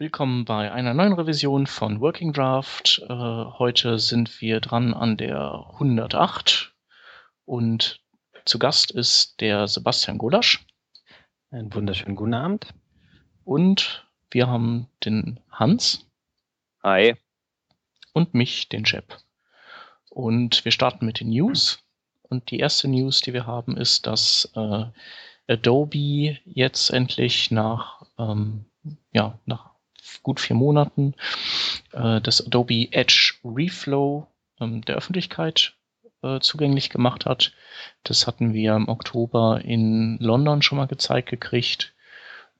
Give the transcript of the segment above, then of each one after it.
Willkommen bei einer neuen Revision von Working Draft. Äh, heute sind wir dran an der 108 und zu Gast ist der Sebastian Gulasch. Einen wunderschönen guten Abend. Und wir haben den Hans. Hi. Und mich, den Jeb. Und wir starten mit den News. Und die erste News, die wir haben, ist, dass äh, Adobe jetzt endlich nach, ähm, ja, nach gut vier Monaten äh, das Adobe Edge Reflow ähm, der Öffentlichkeit äh, zugänglich gemacht hat. Das hatten wir im Oktober in London schon mal gezeigt gekriegt.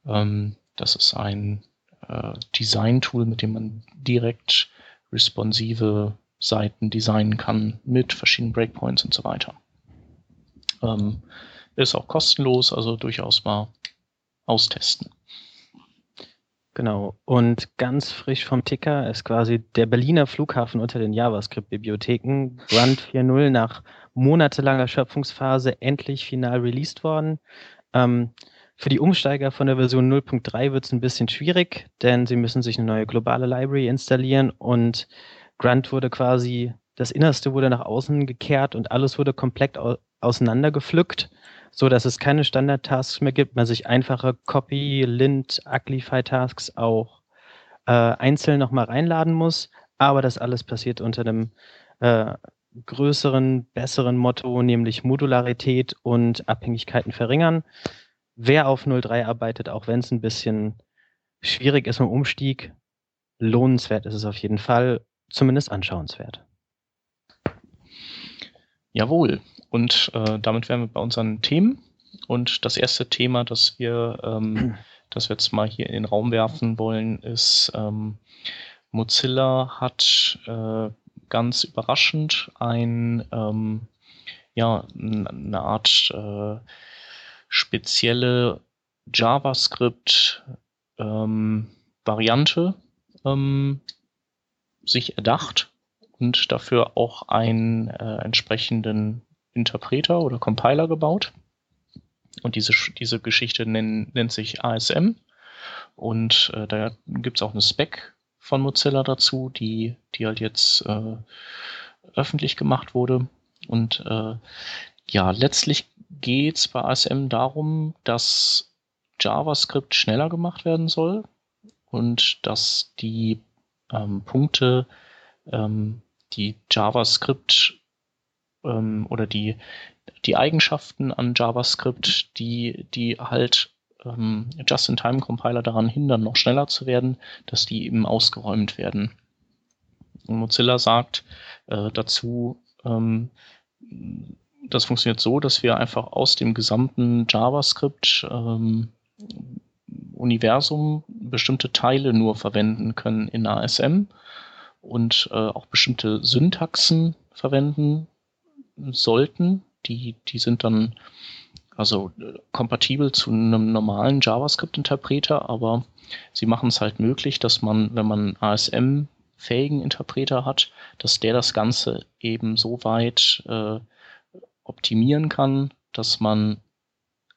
Ähm, das ist ein äh, Design-Tool, mit dem man direkt responsive Seiten designen kann mit verschiedenen Breakpoints und so weiter. Ähm, ist auch kostenlos, also durchaus mal austesten. Genau. Und ganz frisch vom Ticker ist quasi der Berliner Flughafen unter den JavaScript-Bibliotheken Grunt 4.0 nach monatelanger Schöpfungsphase endlich final released worden. Ähm, für die Umsteiger von der Version 0.3 wird es ein bisschen schwierig, denn sie müssen sich eine neue globale Library installieren und Grunt wurde quasi, das Innerste wurde nach außen gekehrt und alles wurde komplett auseinandergepflückt so dass es keine Standard-Tasks mehr gibt, man sich einfache Copy, Lint, Uglify-Tasks auch äh, einzeln nochmal reinladen muss. Aber das alles passiert unter einem äh, größeren, besseren Motto, nämlich Modularität und Abhängigkeiten verringern. Wer auf 03 arbeitet, auch wenn es ein bisschen schwierig ist im Umstieg, lohnenswert ist es auf jeden Fall, zumindest anschauenswert. Jawohl. Und äh, damit wären wir bei unseren Themen. Und das erste Thema, das wir, ähm, das wir jetzt mal hier in den Raum werfen wollen, ist ähm, Mozilla hat äh, ganz überraschend ein, ähm, ja, eine Art äh, spezielle JavaScript-Variante ähm, sich erdacht und dafür auch einen äh, entsprechenden Interpreter oder Compiler gebaut. Und diese, diese Geschichte nenn, nennt sich ASM. Und äh, da gibt es auch eine Spec von Mozilla dazu, die, die halt jetzt äh, öffentlich gemacht wurde. Und äh, ja, letztlich geht es bei ASM darum, dass JavaScript schneller gemacht werden soll und dass die ähm, Punkte, ähm, die JavaScript ähm, oder die, die Eigenschaften an JavaScript, die, die halt ähm, Just-in-Time-Compiler daran hindern, noch schneller zu werden, dass die eben ausgeräumt werden. Und Mozilla sagt äh, dazu, ähm, das funktioniert so, dass wir einfach aus dem gesamten JavaScript ähm, Universum bestimmte Teile nur verwenden können in ASM und äh, auch bestimmte Syntaxen verwenden sollten. Die, die sind dann also äh, kompatibel zu einem normalen JavaScript-Interpreter, aber sie machen es halt möglich, dass man, wenn man ASM-fähigen Interpreter hat, dass der das Ganze eben so weit äh, optimieren kann, dass man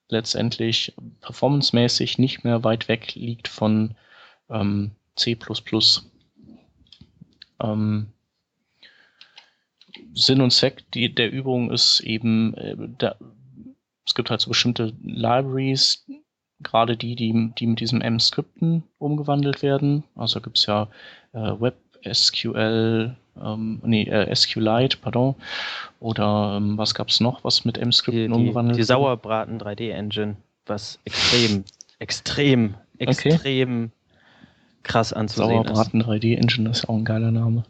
letztendlich performancemäßig nicht mehr weit weg liegt von ähm, C++. Ähm, Sinn und Zweck die, der Übung ist eben, äh, da, es gibt halt so bestimmte Libraries, gerade die, die, die mit diesem M-Skripten umgewandelt werden. Also gibt es ja äh, WebSQL, ähm, nee, äh, SQLite, pardon. Oder ähm, was gab es noch, was mit M-Skripten umgewandelt wird? Die Sauerbraten 3D-Engine, was extrem, extrem, extrem okay. krass anzusehen Sauerbraten ist. Sauerbraten 3D-Engine ist auch ein geiler Name.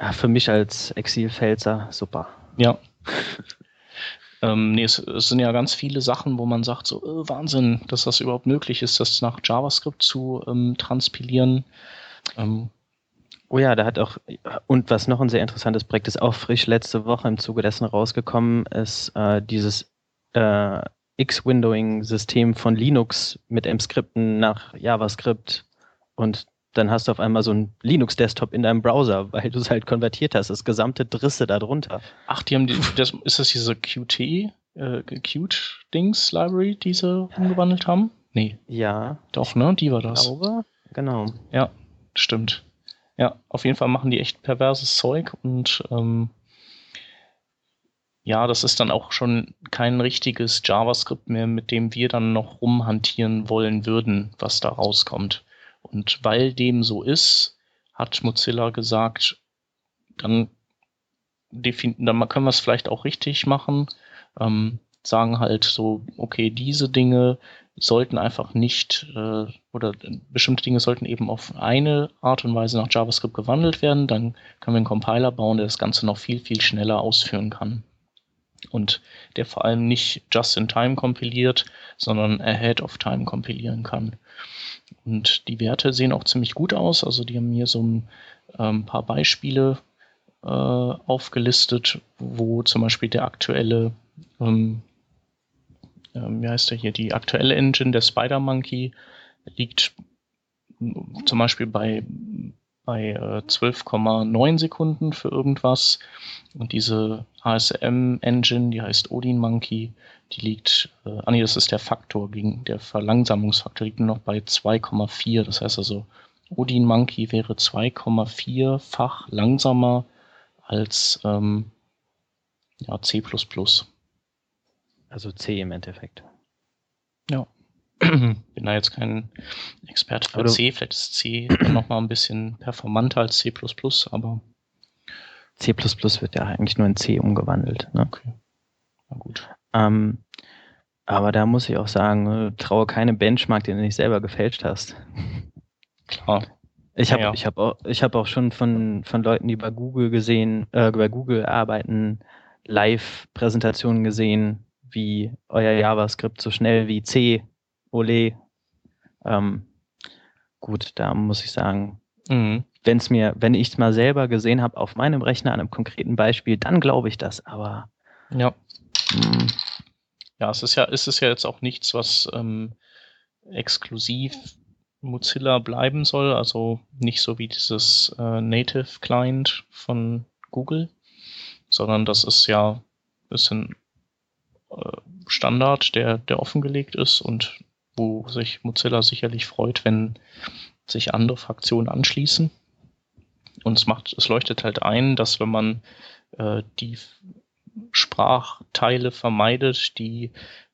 Ja, für mich als Exilpfälzer super. Ja. ähm, nee, es, es, sind ja ganz viele Sachen, wo man sagt, so äh, Wahnsinn, dass das überhaupt möglich ist, das nach JavaScript zu ähm, transpilieren. Ähm, Oh ja, da hat auch, und was noch ein sehr interessantes Projekt ist, auch frisch letzte Woche im Zuge dessen rausgekommen, ist äh, dieses äh, X-Windowing-System von Linux mit M-Skripten nach JavaScript. Und dann hast du auf einmal so ein Linux-Desktop in deinem Browser, weil du es halt konvertiert hast, das gesamte Drisse darunter. Ach, die haben die, das, ist das diese Qt, äh, Qt-Dings Library, die sie umgewandelt haben? Nee. Ja. Doch, ne? Die war das. Glaube, genau. Ja, stimmt. Ja, auf jeden Fall machen die echt perverses Zeug und ähm, ja, das ist dann auch schon kein richtiges JavaScript mehr, mit dem wir dann noch rumhantieren wollen würden, was da rauskommt. Und weil dem so ist, hat Mozilla gesagt, dann, dann können wir es vielleicht auch richtig machen. Ähm, sagen halt so, okay, diese Dinge sollten einfach nicht äh, oder bestimmte Dinge sollten eben auf eine Art und Weise nach JavaScript gewandelt werden. Dann können wir einen Compiler bauen, der das Ganze noch viel, viel schneller ausführen kann. Und der vor allem nicht just in time kompiliert, sondern ahead of time kompilieren kann. Und die Werte sehen auch ziemlich gut aus. Also die haben hier so ein ähm, paar Beispiele äh, aufgelistet, wo zum Beispiel der aktuelle ähm, ähm, wie heißt der hier, die aktuelle Engine der Spider Monkey liegt zum Beispiel bei, bei äh, 12,9 Sekunden für irgendwas. Und diese ASM-Engine, die heißt Odin Monkey, die liegt, äh, ah nee, das ist der Faktor, gegen der Verlangsamungsfaktor liegt nur noch bei 2,4. Das heißt also, Odin Monkey wäre 2,4-fach langsamer als ähm, ja, C++. Also C im Endeffekt. Ja. Bin da jetzt kein Experte für C. Vielleicht ist C noch mal ein bisschen performanter als C++, aber C++ wird ja eigentlich nur in C umgewandelt. Ne? Okay. Na gut. Ähm, aber da muss ich auch sagen, äh, traue keine Benchmark, den du nicht selber gefälscht hast. Klar. Ich habe ja, ja. ich hab auch, ich hab auch schon von, von Leuten, die bei Google gesehen, äh, bei Google arbeiten, Live-Präsentationen gesehen, wie euer JavaScript so schnell wie C, Ole. Ähm, gut, da muss ich sagen, mhm. Wenn es mir, wenn ich es mal selber gesehen habe auf meinem Rechner an einem konkreten Beispiel, dann glaube ich das, aber ja. Mh. Ja, es ist ja, ist es ja jetzt auch nichts, was ähm, exklusiv Mozilla bleiben soll, also nicht so wie dieses äh, Native Client von Google, sondern das ist ja ein bisschen äh, Standard, der, der offengelegt ist und wo sich Mozilla sicherlich freut, wenn sich andere Fraktionen anschließen. Und es macht, es leuchtet halt ein, dass wenn man äh, die Sprachteile vermeidet, die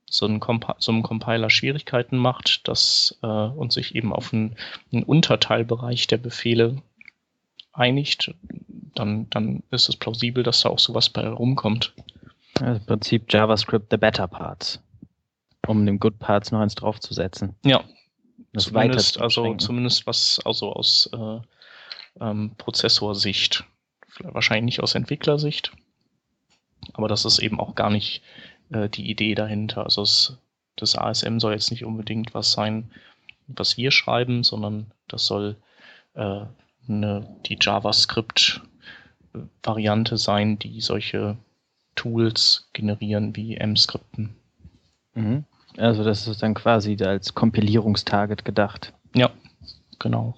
so, ein so einem Compiler Schwierigkeiten macht, dass äh, und sich eben auf einen, einen Unterteilbereich der Befehle einigt, dann, dann ist es plausibel, dass da auch sowas bei rumkommt. Also Im Prinzip JavaScript the better parts, um den Good Parts noch eins draufzusetzen. Ja. Das zumindest, also zumindest was also aus äh, ähm, Prozessorsicht, wahrscheinlich nicht aus Entwicklersicht, aber das ist eben auch gar nicht äh, die Idee dahinter. Also es, das ASM soll jetzt nicht unbedingt was sein, was wir schreiben, sondern das soll äh, eine, die JavaScript-Variante sein, die solche Tools generieren wie M-Skripten. Mhm. Also das ist dann quasi als Kompilierungstarget gedacht. Ja, genau.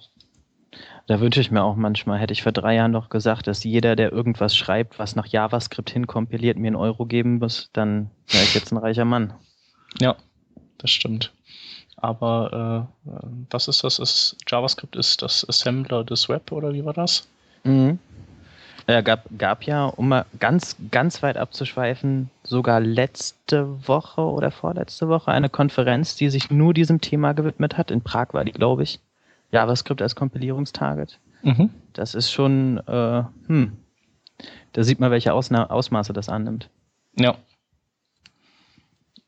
Da wünsche ich mir auch manchmal, hätte ich vor drei Jahren noch gesagt, dass jeder, der irgendwas schreibt, was nach JavaScript hinkompiliert, mir einen Euro geben muss, dann wäre ich jetzt ein reicher Mann. Ja, das stimmt. Aber äh, was ist das? Ist, JavaScript ist das Assembler des Web oder wie war das? Mhm. Äh, gab, gab ja, um mal ganz, ganz weit abzuschweifen, sogar letzte Woche oder vorletzte Woche eine Konferenz, die sich nur diesem Thema gewidmet hat. In Prag war die, glaube ich. JavaScript als Kompilierungstarget. Mhm. Das ist schon, äh, hm, da sieht man, welche Ausna Ausmaße das annimmt. Ja.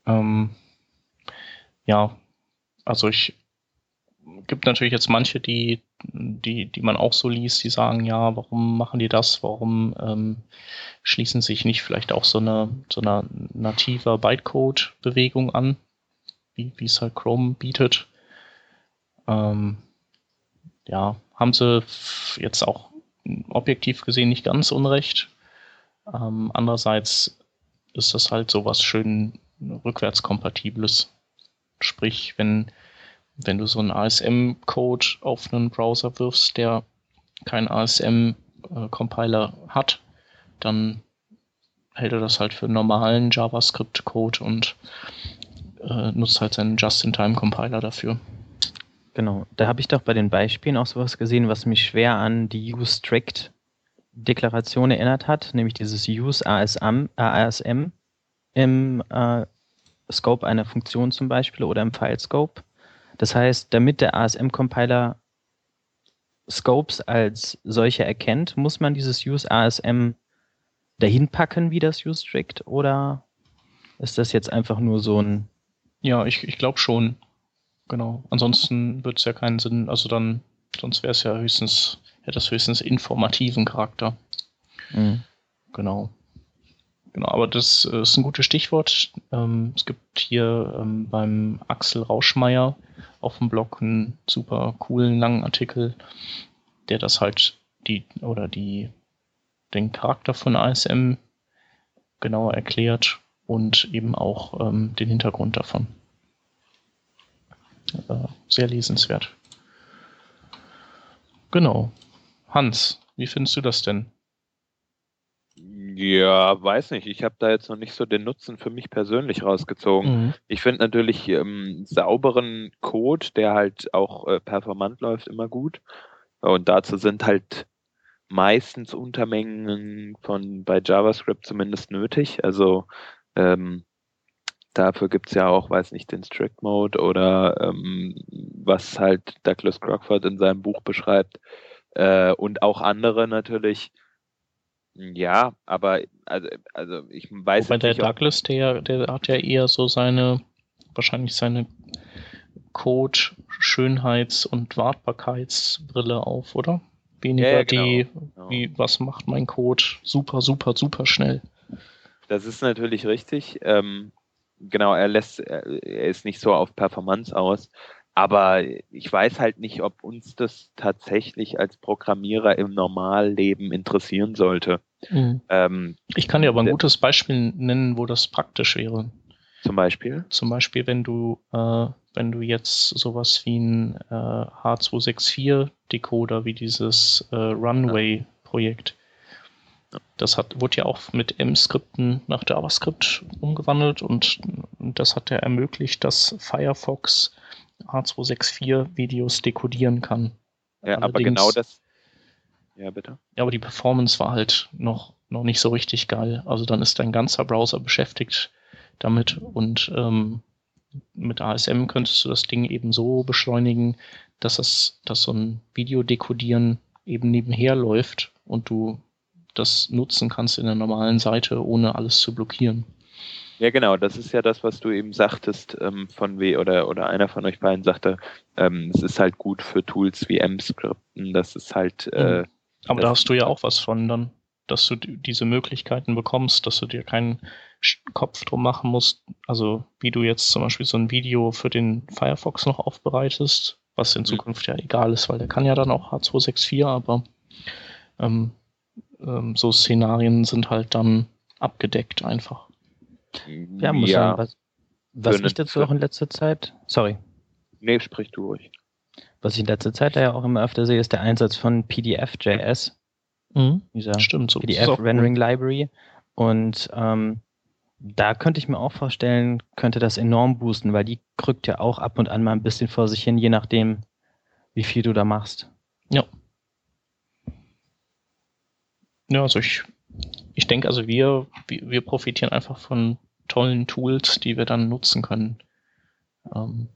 Ähm, ja, also ich gibt natürlich jetzt manche, die, die, die man auch so liest, die sagen, ja, warum machen die das? Warum ähm, schließen sich nicht vielleicht auch so eine, so eine native Bytecode-Bewegung an, wie, wie es halt Chrome bietet? Ähm, ja, haben sie jetzt auch objektiv gesehen nicht ganz unrecht. Ähm, andererseits ist das halt so was schön rückwärtskompatibles. Sprich, wenn wenn du so einen ASM-Code auf einen Browser wirfst, der keinen ASM-Compiler hat, dann hält er das halt für normalen JavaScript-Code und äh, nutzt halt seinen Just-in-Time-Compiler dafür. Genau. Da habe ich doch bei den Beispielen auch sowas gesehen, was mich schwer an die Use Strict Deklaration erinnert hat, nämlich dieses Use ASM, ASM im äh, Scope einer Funktion zum Beispiel oder im File Scope. Das heißt, damit der ASM-Compiler Scopes als solche erkennt, muss man dieses Use ASM dahin packen wie das Use Strict oder ist das jetzt einfach nur so ein. Ja, ich, ich glaube schon. Genau. Ansonsten wird es ja keinen Sinn, also dann, sonst wäre es ja höchstens, hätte das höchstens informativen Charakter. Mhm. Genau. Genau, aber das äh, ist ein gutes Stichwort. Ähm, es gibt hier ähm, beim Axel Rauschmeier auf dem Blog einen super coolen langen Artikel, der das halt die oder die den Charakter von ASM genauer erklärt und eben auch ähm, den Hintergrund davon. Äh, sehr lesenswert. Genau. Hans, wie findest du das denn? Ja, weiß nicht. Ich habe da jetzt noch nicht so den Nutzen für mich persönlich rausgezogen. Mhm. Ich finde natürlich ähm, sauberen Code, der halt auch äh, performant läuft, immer gut. Und dazu sind halt meistens Untermengen von bei JavaScript zumindest nötig. Also ähm, dafür gibt's ja auch, weiß nicht, den Strict Mode oder ähm, was halt Douglas Crockford in seinem Buch beschreibt. Äh, und auch andere natürlich. Ja, aber also, also ich weiß Wobei der Douglas, der, der hat ja eher so seine, wahrscheinlich seine Code, Schönheits- und Wartbarkeitsbrille auf, oder? Weniger ja, genau. die, genau. wie, was macht mein Code super, super, super schnell. Das ist natürlich richtig. Ähm, genau, er lässt, er ist nicht so auf Performance aus. Aber ich weiß halt nicht, ob uns das tatsächlich als Programmierer im Normalleben interessieren sollte. Mhm. Ähm, ich kann dir aber ein gutes Beispiel nennen, wo das praktisch wäre. Zum Beispiel? Zum Beispiel, wenn du, äh, wenn du jetzt sowas wie ein äh, H264-Decoder, wie dieses äh, Runway-Projekt, das hat, wurde ja auch mit M-Skripten nach JavaScript umgewandelt und das hat ja ermöglicht, dass Firefox H264-Videos dekodieren kann. Ja, Allerdings, aber genau das. Ja, bitte. Ja, aber die Performance war halt noch, noch nicht so richtig geil. Also dann ist dein ganzer Browser beschäftigt damit und ähm, mit ASM könntest du das Ding eben so beschleunigen, dass das, dass so ein Videodekodieren eben nebenher läuft und du das nutzen kannst in der normalen Seite, ohne alles zu blockieren. Ja, genau, das ist ja das, was du eben sagtest, ähm, von W oder, oder einer von euch beiden sagte, ähm, es ist halt gut für Tools wie M-Skripten, das ist halt. Äh, mhm. Aber da hast du ja auch was von dann, dass du diese Möglichkeiten bekommst, dass du dir keinen Kopf drum machen musst. Also wie du jetzt zum Beispiel so ein Video für den Firefox noch aufbereitest, was in mhm. Zukunft ja egal ist, weil der kann ja dann auch H264, aber ähm, ähm, so Szenarien sind halt dann abgedeckt einfach. Ja, muss ja. sagen, was, was ich dazu auch in letzter Zeit, sorry. Nee, sprich du ruhig. Was ich in letzter Zeit ja auch immer öfter sehe, ist der Einsatz von PDF.js. Mhm. Dieser Stimmt, so PDF-Rendering Library. Und ähm, da könnte ich mir auch vorstellen, könnte das enorm boosten, weil die krückt ja auch ab und an mal ein bisschen vor sich hin, je nachdem, wie viel du da machst. Ja. Ja, also ich, ich denke, also wir, wir profitieren einfach von tollen Tools, die wir dann nutzen können. Ähm,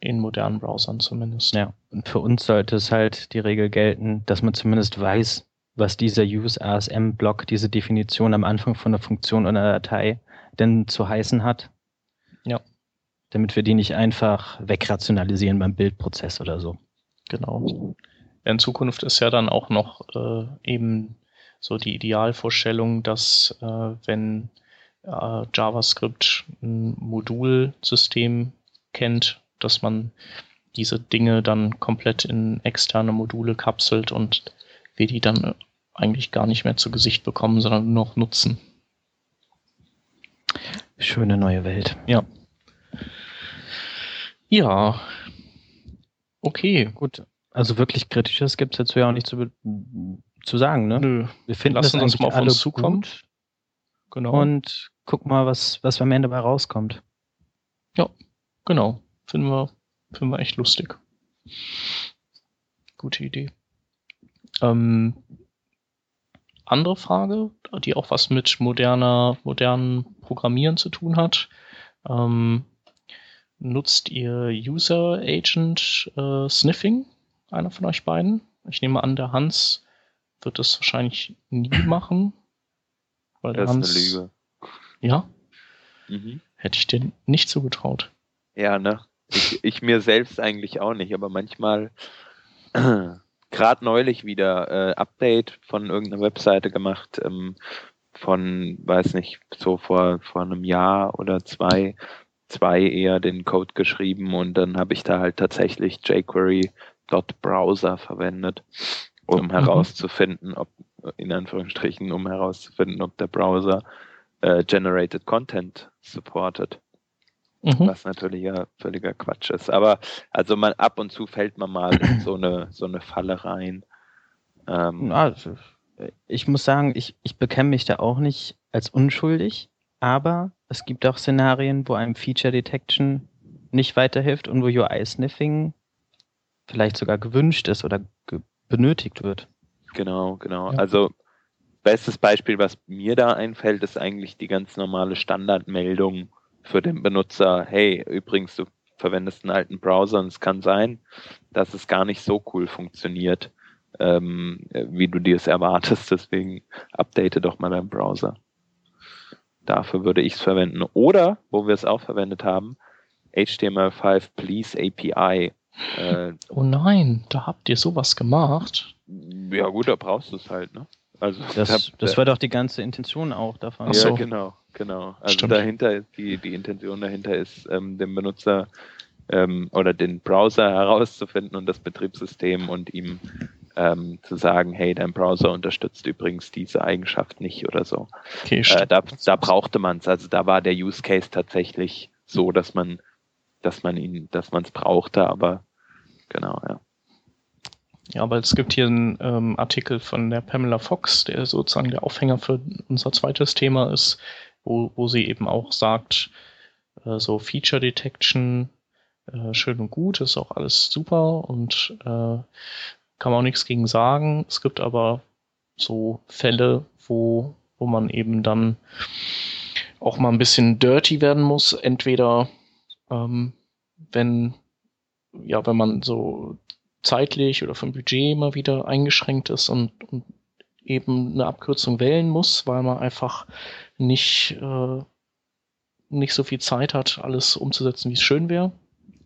in modernen Browsern zumindest. Ja, und für uns sollte es halt die Regel gelten, dass man zumindest weiß, was dieser Use ASM Block, diese Definition am Anfang von der Funktion oder einer Datei denn zu heißen hat. Ja. Damit wir die nicht einfach wegrationalisieren beim Bildprozess oder so. Genau in Zukunft ist ja dann auch noch äh, eben so die Idealvorstellung, dass äh, wenn äh, JavaScript ein Modulsystem kennt, dass man diese Dinge dann komplett in externe Module kapselt und wir die dann eigentlich gar nicht mehr zu Gesicht bekommen, sondern nur noch nutzen. Schöne neue Welt. Ja. Ja. Okay. Gut. Also wirklich Kritisches gibt es dazu ja auch nicht zu, zu sagen, ne? Nö. Wir finden Lassen das uns mal auf alle uns zukommen. Gut. Genau. Und guck mal, was, was am Ende dabei rauskommt. Ja, genau. Finden wir finden wir echt lustig. Gute Idee. Ähm, andere Frage, die auch was mit moderner, modernen Programmieren zu tun hat. Ähm, nutzt ihr User Agent äh, Sniffing? Einer von euch beiden? Ich nehme an, der Hans wird das wahrscheinlich nie machen. Weil das Hans, ist eine Lüge. Ja? Mhm. Hätte ich dir nicht zugetraut. Ja, ne? Ich, ich mir selbst eigentlich auch nicht, aber manchmal, gerade neulich wieder äh, Update von irgendeiner Webseite gemacht, ähm, von, weiß nicht, so vor, vor einem Jahr oder zwei, zwei eher den Code geschrieben und dann habe ich da halt tatsächlich jQuery.browser verwendet, um mhm. herauszufinden, ob, in Anführungsstrichen, um herauszufinden, ob der Browser äh, Generated Content supportet. Mhm. Was natürlich ja völliger Quatsch ist. Aber also man ab und zu fällt man mal in so eine so eine Falle rein. Ähm, also, ich muss sagen, ich, ich bekenne mich da auch nicht als unschuldig, aber es gibt auch Szenarien, wo einem Feature Detection nicht weiterhilft und wo UI-Sniffing vielleicht sogar gewünscht ist oder ge benötigt wird. Genau, genau. Ja. Also bestes Beispiel, was mir da einfällt, ist eigentlich die ganz normale Standardmeldung für den Benutzer, hey, übrigens, du verwendest einen alten Browser und es kann sein, dass es gar nicht so cool funktioniert, ähm, wie du dir es erwartest. Deswegen update doch mal deinen Browser. Dafür würde ich es verwenden. Oder, wo wir es auch verwendet haben, HTML5 Please API. Äh, oh nein, da habt ihr sowas gemacht. Ja gut, da brauchst du es halt, ne? Also das, hab, das war doch die ganze Intention auch davon. Ja, so. genau, genau. Also Stimmt. dahinter, die, die Intention dahinter ist, ähm, dem Benutzer ähm, oder den Browser herauszufinden und das Betriebssystem und ihm ähm, zu sagen, hey, dein Browser unterstützt übrigens diese Eigenschaft nicht oder so. Okay, äh, da, da brauchte man es. Also da war der Use Case tatsächlich so, dass man, dass man ihn, dass man es brauchte, aber genau, ja. Ja, aber es gibt hier einen ähm, Artikel von der Pamela Fox, der sozusagen der Aufhänger für unser zweites Thema ist, wo, wo sie eben auch sagt, äh, so Feature Detection, äh, schön und gut, ist auch alles super und äh, kann man auch nichts gegen sagen. Es gibt aber so Fälle, wo, wo man eben dann auch mal ein bisschen dirty werden muss. Entweder ähm, wenn ja, wenn man so zeitlich oder vom Budget immer wieder eingeschränkt ist und, und eben eine Abkürzung wählen muss, weil man einfach nicht, äh, nicht so viel Zeit hat, alles umzusetzen, wie es schön wäre.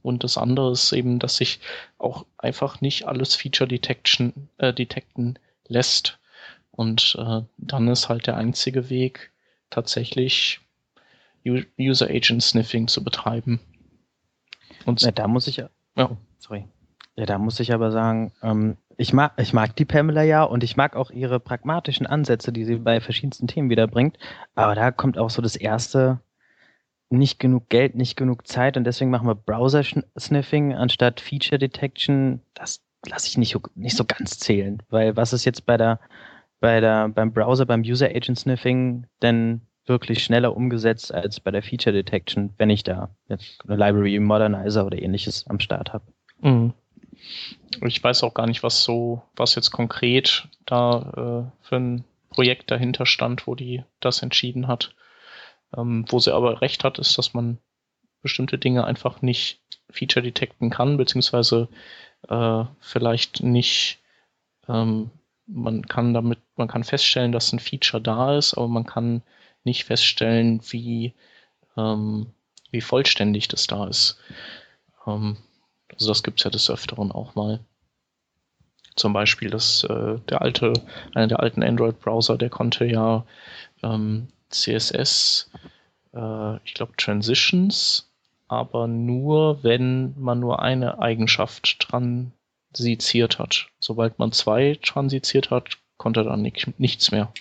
Und das andere ist eben, dass sich auch einfach nicht alles Feature Detection, äh, detecten lässt. Und äh, dann ist halt der einzige Weg, tatsächlich User Agent Sniffing zu betreiben. Und ja, da muss ich ja. Oh, sorry. Ja, da muss ich aber sagen, ähm, ich, mag, ich mag die Pamela ja und ich mag auch ihre pragmatischen Ansätze, die sie bei verschiedensten Themen wiederbringt. Aber da kommt auch so das erste, nicht genug Geld, nicht genug Zeit und deswegen machen wir Browser-Sniffing anstatt Feature Detection. Das lasse ich nicht, nicht so ganz zählen, weil was ist jetzt bei der, bei der, beim Browser, beim User Agent Sniffing denn wirklich schneller umgesetzt als bei der Feature Detection, wenn ich da jetzt eine Library Modernizer oder ähnliches am Start habe. Mhm. Ich weiß auch gar nicht, was so, was jetzt konkret da äh, für ein Projekt dahinter stand, wo die das entschieden hat. Ähm, wo sie aber recht hat, ist, dass man bestimmte Dinge einfach nicht feature detekten kann, beziehungsweise äh, vielleicht nicht, ähm, man kann damit, man kann feststellen, dass ein Feature da ist, aber man kann nicht feststellen, wie, ähm, wie vollständig das da ist. Ähm, also das gibt es ja des Öfteren auch mal. Zum Beispiel das, äh, der alte, einer der alten Android-Browser, der konnte ja ähm, CSS, äh, ich glaube Transitions, aber nur, wenn man nur eine Eigenschaft transiziert hat. Sobald man zwei transiziert hat, konnte er dann nicht, nichts mehr.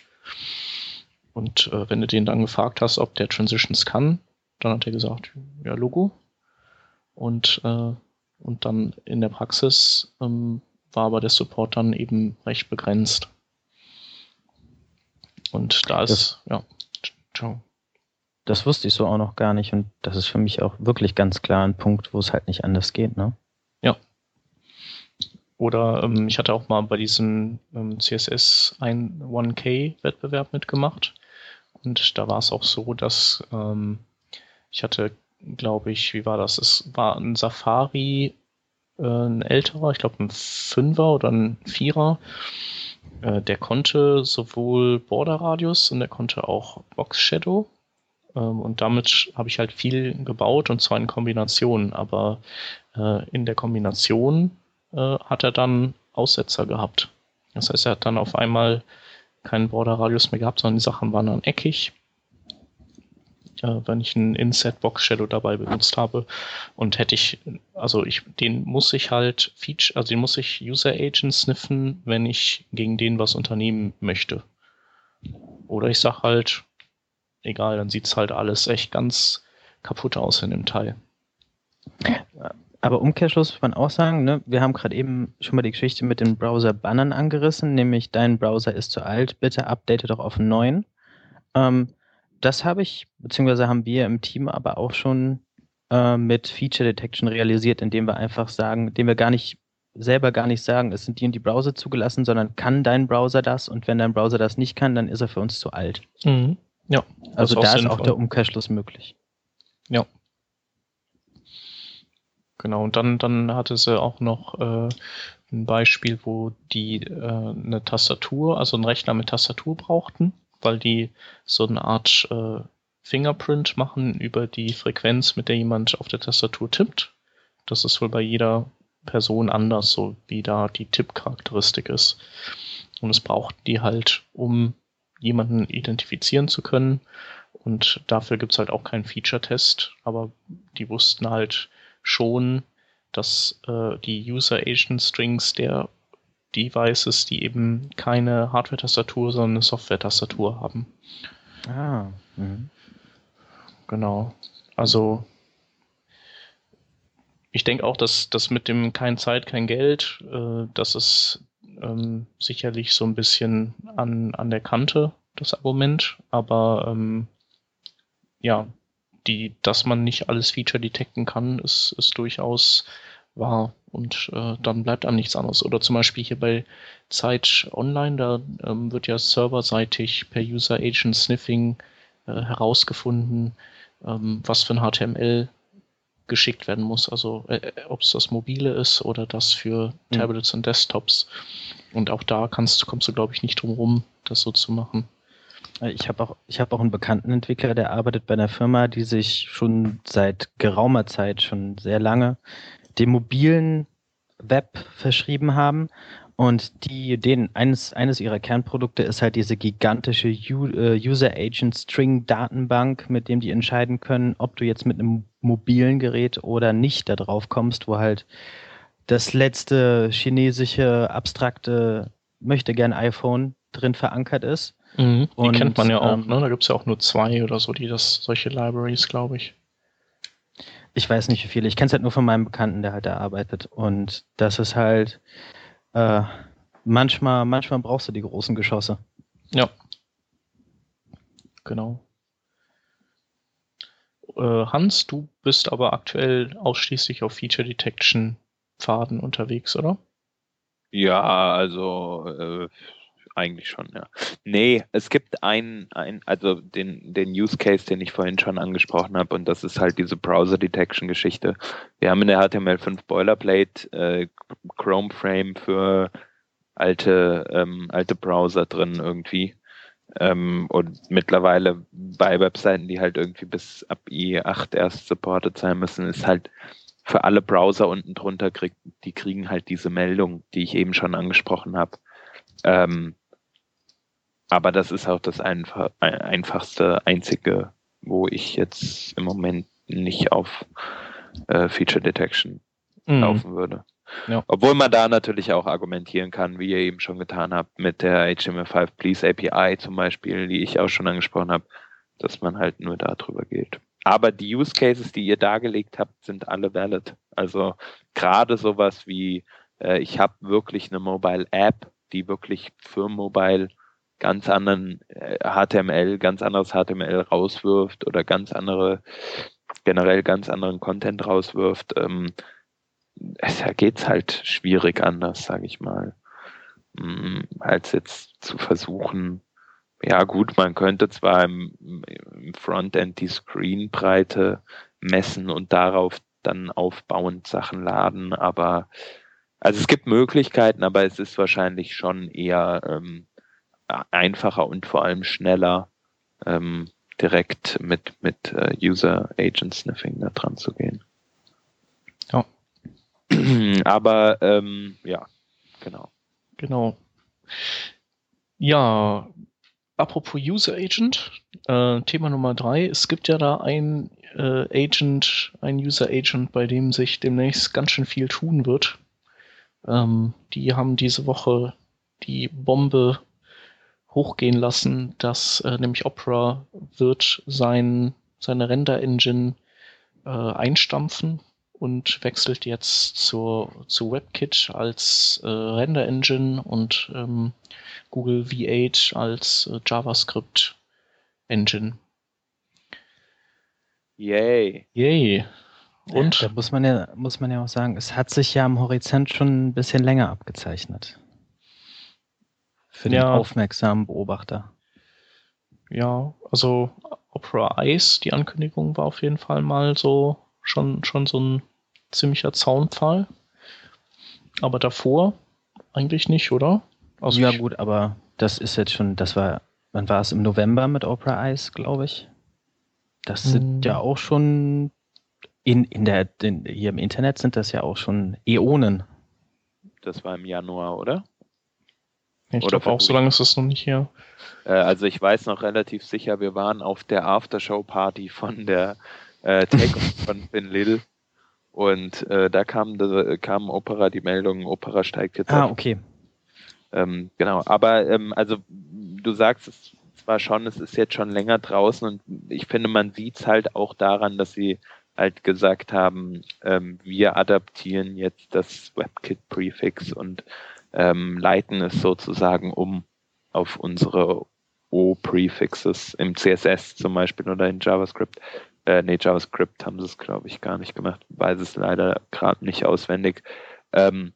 Und äh, wenn du den dann gefragt hast, ob der Transitions kann, dann hat er gesagt, ja, Logo. Und äh, und dann in der Praxis ähm, war aber der Support dann eben recht begrenzt. Und da ist, das, ja, ciao. Das wusste ich so auch noch gar nicht und das ist für mich auch wirklich ganz klar ein Punkt, wo es halt nicht anders geht, ne? Oder ähm, ich hatte auch mal bei diesem ähm, CSS 1K-Wettbewerb mitgemacht. Und da war es auch so, dass ähm, ich hatte, glaube ich, wie war das? Es war ein Safari, äh, ein älterer, ich glaube ein Fünfer oder ein Vierer. Äh, der konnte sowohl Border Radius und der konnte auch Box Shadow. Ähm, und damit habe ich halt viel gebaut und zwar in Kombination. Aber äh, in der Kombination äh, hat er dann Aussetzer gehabt. Das heißt, er hat dann auf einmal keinen Border-Radius mehr gehabt, sondern die Sachen waren dann eckig, äh, wenn ich einen Inset-Box-Shadow dabei benutzt habe. Und hätte ich, also ich, den muss ich halt Feature, also den muss ich User-Agent sniffen, wenn ich gegen den was unternehmen möchte. Oder ich sag halt, egal, dann sieht's halt alles echt ganz kaputt aus in dem Teil. Aber Umkehrschluss muss man auch sagen, ne, wir haben gerade eben schon mal die Geschichte mit den Browser-Bannern angerissen, nämlich dein Browser ist zu alt, bitte update doch auf einen neuen. Ähm, das habe ich, beziehungsweise haben wir im Team aber auch schon äh, mit Feature Detection realisiert, indem wir einfach sagen, indem wir gar nicht selber gar nicht sagen, es sind die und die Browser zugelassen, sondern kann dein Browser das und wenn dein Browser das nicht kann, dann ist er für uns zu alt. Mhm. Ja. Also da ist auch der Umkehrschluss möglich. Ja. Genau, und dann, dann hatte sie auch noch äh, ein Beispiel, wo die äh, eine Tastatur, also einen Rechner mit Tastatur brauchten, weil die so eine Art äh, Fingerprint machen über die Frequenz, mit der jemand auf der Tastatur tippt. Das ist wohl bei jeder Person anders, so wie da die Tippcharakteristik ist. Und es braucht die halt, um jemanden identifizieren zu können. Und dafür gibt's halt auch keinen Feature-Test, aber die wussten halt, schon, dass äh, die User Agent Strings der Devices, die eben keine Hardware-Tastatur, sondern eine Software-Tastatur haben. Ah. Mhm. Genau. Also ich denke auch, dass das mit dem kein Zeit, kein Geld, äh, das ist ähm, sicherlich so ein bisschen an, an der Kante, das Argument. Aber ähm, ja, die, dass man nicht alles Feature detecten kann, ist, ist durchaus wahr. Und äh, dann bleibt einem nichts anderes. Oder zum Beispiel hier bei Zeit Online, da ähm, wird ja serverseitig per User Agent Sniffing äh, herausgefunden, ähm, was für ein HTML geschickt werden muss. Also äh, ob es das mobile ist oder das für mhm. Tablets und Desktops. Und auch da kannst, kommst du, glaube ich, nicht drum rum, das so zu machen. Ich habe auch, ich habe auch einen bekannten Entwickler, der arbeitet bei einer Firma, die sich schon seit geraumer Zeit, schon sehr lange, dem mobilen Web verschrieben haben. Und die, den, eines, eines ihrer Kernprodukte ist halt diese gigantische äh, User Agent String Datenbank, mit dem die entscheiden können, ob du jetzt mit einem mobilen Gerät oder nicht da drauf kommst, wo halt das letzte chinesische abstrakte möchte gern iPhone drin verankert ist. Mhm, die und, kennt man ja auch, ähm, ne? Da gibt es ja auch nur zwei oder so, die das, solche Libraries, glaube ich. Ich weiß nicht wie viele. Ich kenne es halt nur von meinem Bekannten, der halt da arbeitet. Und das ist halt äh, manchmal, manchmal brauchst du die großen Geschosse. Ja. Genau. Äh, Hans, du bist aber aktuell ausschließlich auf Feature Detection Pfaden unterwegs, oder? Ja, also äh, eigentlich schon, ja. Nee, es gibt einen, ein, also den, den Use Case, den ich vorhin schon angesprochen habe, und das ist halt diese Browser Detection Geschichte. Wir haben in der HTML5 Boilerplate äh, Chrome Frame für alte, ähm, alte Browser drin irgendwie. Ähm, und mittlerweile bei Webseiten, die halt irgendwie bis ab i8 erst supported sein müssen, ist halt für alle Browser unten drunter, krieg, die kriegen halt diese Meldung, die ich eben schon angesprochen habe. Ähm, aber das ist auch das einfach, einfachste, einzige, wo ich jetzt im Moment nicht auf äh, Feature Detection mhm. laufen würde. Ja. Obwohl man da natürlich auch argumentieren kann, wie ihr eben schon getan habt, mit der HTML5 Please API zum Beispiel, die ich auch schon angesprochen habe, dass man halt nur darüber geht. Aber die Use Cases, die ihr dargelegt habt, sind alle valid. Also gerade sowas wie, äh, ich habe wirklich eine Mobile App, die wirklich für Mobile ganz anderen HTML, äh, ganz anderes HTML rauswirft oder ganz andere, generell ganz anderen Content rauswirft, ähm, es geht halt schwierig anders, sage ich mal, mm, als jetzt zu versuchen, ja gut, man könnte zwar im, im Frontend die Screenbreite messen und darauf dann aufbauend Sachen laden, aber also es gibt Möglichkeiten, aber es ist wahrscheinlich schon eher ähm, einfacher und vor allem schneller, ähm, direkt mit, mit äh, User Agent Sniffing da dran zu gehen. Ja. Aber ähm, ja, genau. Genau. Ja, apropos User Agent, äh, Thema Nummer drei. Es gibt ja da ein äh, Agent, ein User Agent, bei dem sich demnächst ganz schön viel tun wird. Ähm, die haben diese Woche die Bombe hochgehen lassen, dass äh, nämlich Opera wird sein, seine Render-Engine äh, einstampfen und wechselt jetzt zur, zu WebKit als äh, Render-Engine und ähm, Google V8 als äh, JavaScript-Engine. Yay. Yay. Und? Da muss man, ja, muss man ja auch sagen, es hat sich ja am Horizont schon ein bisschen länger abgezeichnet. Für den ja. aufmerksamen Beobachter. Ja, also Opera Ice, die Ankündigung war auf jeden Fall mal so schon, schon so ein ziemlicher Zaunpfahl. Aber davor eigentlich nicht, oder? Also ja, gut, aber das ist jetzt schon, das war, wann war es im November mit Opera Ice, glaube ich? Das sind hm. ja auch schon in, in der, in, hier im Internet sind das ja auch schon Äonen. Das war im Januar, oder? Ich glaube auch, so lange ist das noch nicht hier. Äh, also ich weiß noch relativ sicher, wir waren auf der Aftershow-Party von der äh, Tech von Finn Lil und äh, da kam, da kam Opera die Meldung, Opera steigt jetzt Ah, auf. okay. Ähm, genau, aber ähm, also du sagst es zwar schon, es ist jetzt schon länger draußen und ich finde, man sieht es halt auch daran, dass sie halt gesagt haben, ähm, wir adaptieren jetzt das WebKit-Prefix und ähm, leiten es sozusagen um auf unsere O-Prefixes im CSS zum Beispiel oder in JavaScript. Äh, nee, JavaScript haben sie es, glaube ich, gar nicht gemacht. Weiß es leider gerade nicht auswendig. Ähm,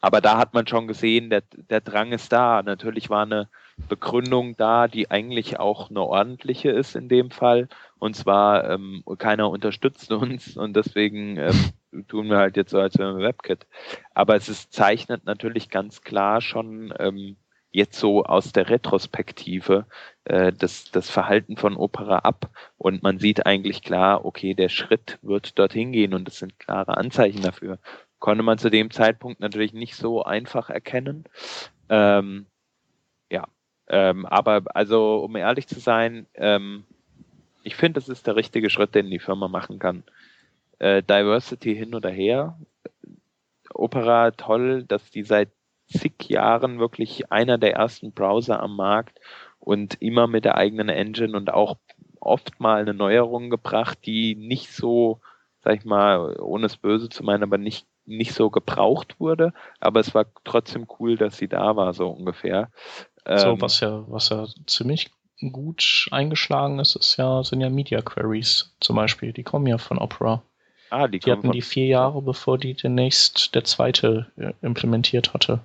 aber da hat man schon gesehen, der, der Drang ist da. Natürlich war eine Begründung da, die eigentlich auch eine ordentliche ist in dem Fall. Und zwar, ähm, keiner unterstützt uns und deswegen ähm, tun wir halt jetzt so, als wären wir WebKit. Aber es ist, zeichnet natürlich ganz klar schon ähm, jetzt so aus der Retrospektive äh, das, das Verhalten von Opera ab. Und man sieht eigentlich klar, okay, der Schritt wird dorthin gehen und es sind klare Anzeichen dafür. Konnte man zu dem Zeitpunkt natürlich nicht so einfach erkennen. Ähm, ja, ähm, aber also um ehrlich zu sein, ähm, ich finde, das ist der richtige Schritt, den die Firma machen kann äh, Diversity hin oder her. Opera toll, dass die seit zig Jahren wirklich einer der ersten Browser am Markt und immer mit der eigenen Engine und auch oft mal eine Neuerung gebracht, die nicht so, sag ich mal, ohne es böse zu meinen, aber nicht nicht so gebraucht wurde, aber es war trotzdem cool, dass sie da war, so ungefähr. So, ähm, was ja, was ja ziemlich gut eingeschlagen ist, ist ja, sind ja Media Queries zum Beispiel. Die kommen ja von Opera. Ah, die, die hatten die vier Jahre, bevor die demnächst der zweite äh, implementiert hatte.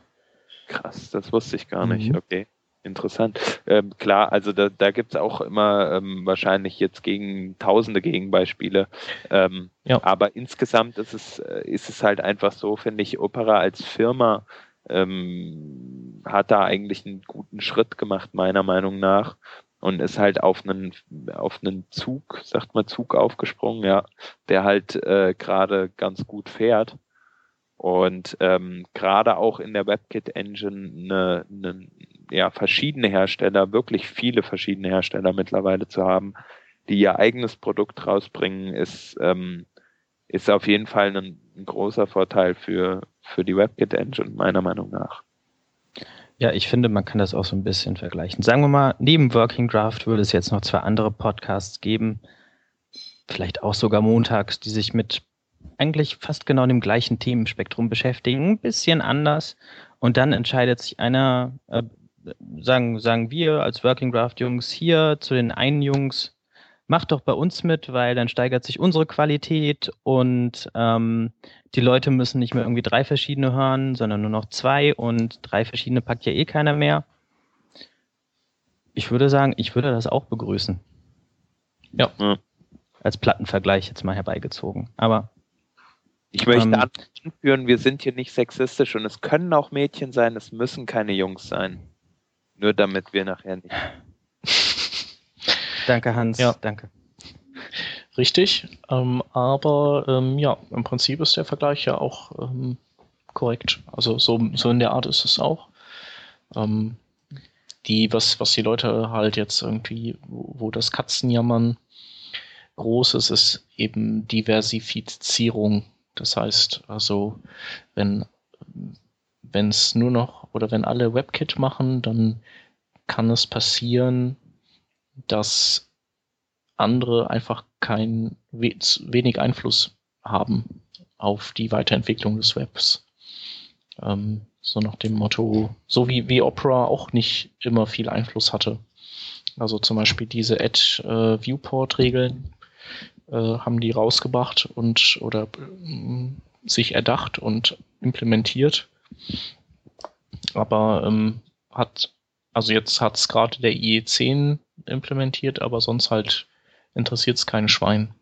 Krass, das wusste ich gar nicht. Mhm. Okay. Interessant. Ähm, klar, also da, da gibt es auch immer ähm, wahrscheinlich jetzt gegen tausende Gegenbeispiele. Ähm, ja. Aber insgesamt ist es, äh, ist es halt einfach so, finde ich, Opera als Firma ähm, hat da eigentlich einen guten Schritt gemacht, meiner Meinung nach und ist halt auf einen auf einen Zug, sagt man Zug aufgesprungen, ja, der halt äh, gerade ganz gut fährt und ähm, gerade auch in der WebKit Engine eine, eine, ja verschiedene Hersteller, wirklich viele verschiedene Hersteller mittlerweile zu haben, die ihr eigenes Produkt rausbringen, ist ähm, ist auf jeden Fall ein, ein großer Vorteil für für die WebKit Engine meiner Meinung nach. Ja, ich finde, man kann das auch so ein bisschen vergleichen. Sagen wir mal, neben Working Draft würde es jetzt noch zwei andere Podcasts geben, vielleicht auch sogar montags, die sich mit eigentlich fast genau dem gleichen Themenspektrum beschäftigen, ein bisschen anders. Und dann entscheidet sich einer, äh, sagen, sagen wir als Working Draft Jungs hier zu den einen Jungs, macht doch bei uns mit, weil dann steigert sich unsere Qualität und ähm, die Leute müssen nicht mehr irgendwie drei verschiedene hören, sondern nur noch zwei und drei verschiedene packt ja eh keiner mehr. Ich würde sagen, ich würde das auch begrüßen. Ja. ja. Als Plattenvergleich jetzt mal herbeigezogen. Aber ich möchte ähm, anführen, wir sind hier nicht sexistisch und es können auch Mädchen sein, es müssen keine Jungs sein. Nur damit wir nachher nicht. Danke, Hans. Ja. Danke. Richtig, ähm, aber ähm, ja, im Prinzip ist der Vergleich ja auch ähm, korrekt. Also so, so in der Art ist es auch. Ähm, die, was, was die Leute halt jetzt irgendwie, wo, wo das Katzenjammern groß ist, ist eben Diversifizierung. Das heißt, also wenn wenn es nur noch oder wenn alle WebKit machen, dann kann es passieren, dass andere einfach kein wenig Einfluss haben auf die Weiterentwicklung des Webs. Ähm, so nach dem Motto, so wie, wie Opera auch nicht immer viel Einfluss hatte. Also zum Beispiel diese Add-Viewport-Regeln äh, äh, haben die rausgebracht und oder äh, sich erdacht und implementiert. Aber ähm, hat, also jetzt hat es gerade der IE10 implementiert, aber sonst halt interessiert es kein Schwein.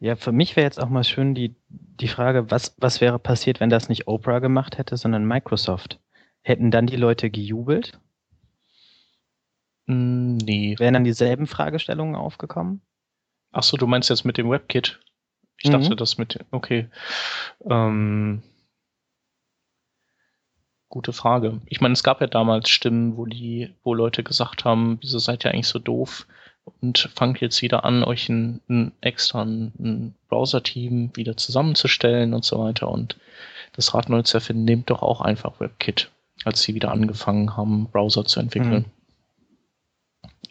Ja, für mich wäre jetzt auch mal schön die, die Frage, was, was wäre passiert, wenn das nicht Oprah gemacht hätte, sondern Microsoft? Hätten dann die Leute gejubelt? Mm, nee. Wären dann dieselben Fragestellungen aufgekommen? Ach so, du meinst jetzt mit dem WebKit? Ich mhm. dachte, das mit, okay. Ähm, gute Frage. Ich meine, es gab ja damals Stimmen, wo die, wo Leute gesagt haben, wieso seid ihr eigentlich so doof? und fangt jetzt wieder an, euch ein, ein extra ein Browser-Team wieder zusammenzustellen und so weiter. Und das Rad neu zu erfinden, nehmt doch auch einfach WebKit, als sie wieder angefangen haben, Browser zu entwickeln.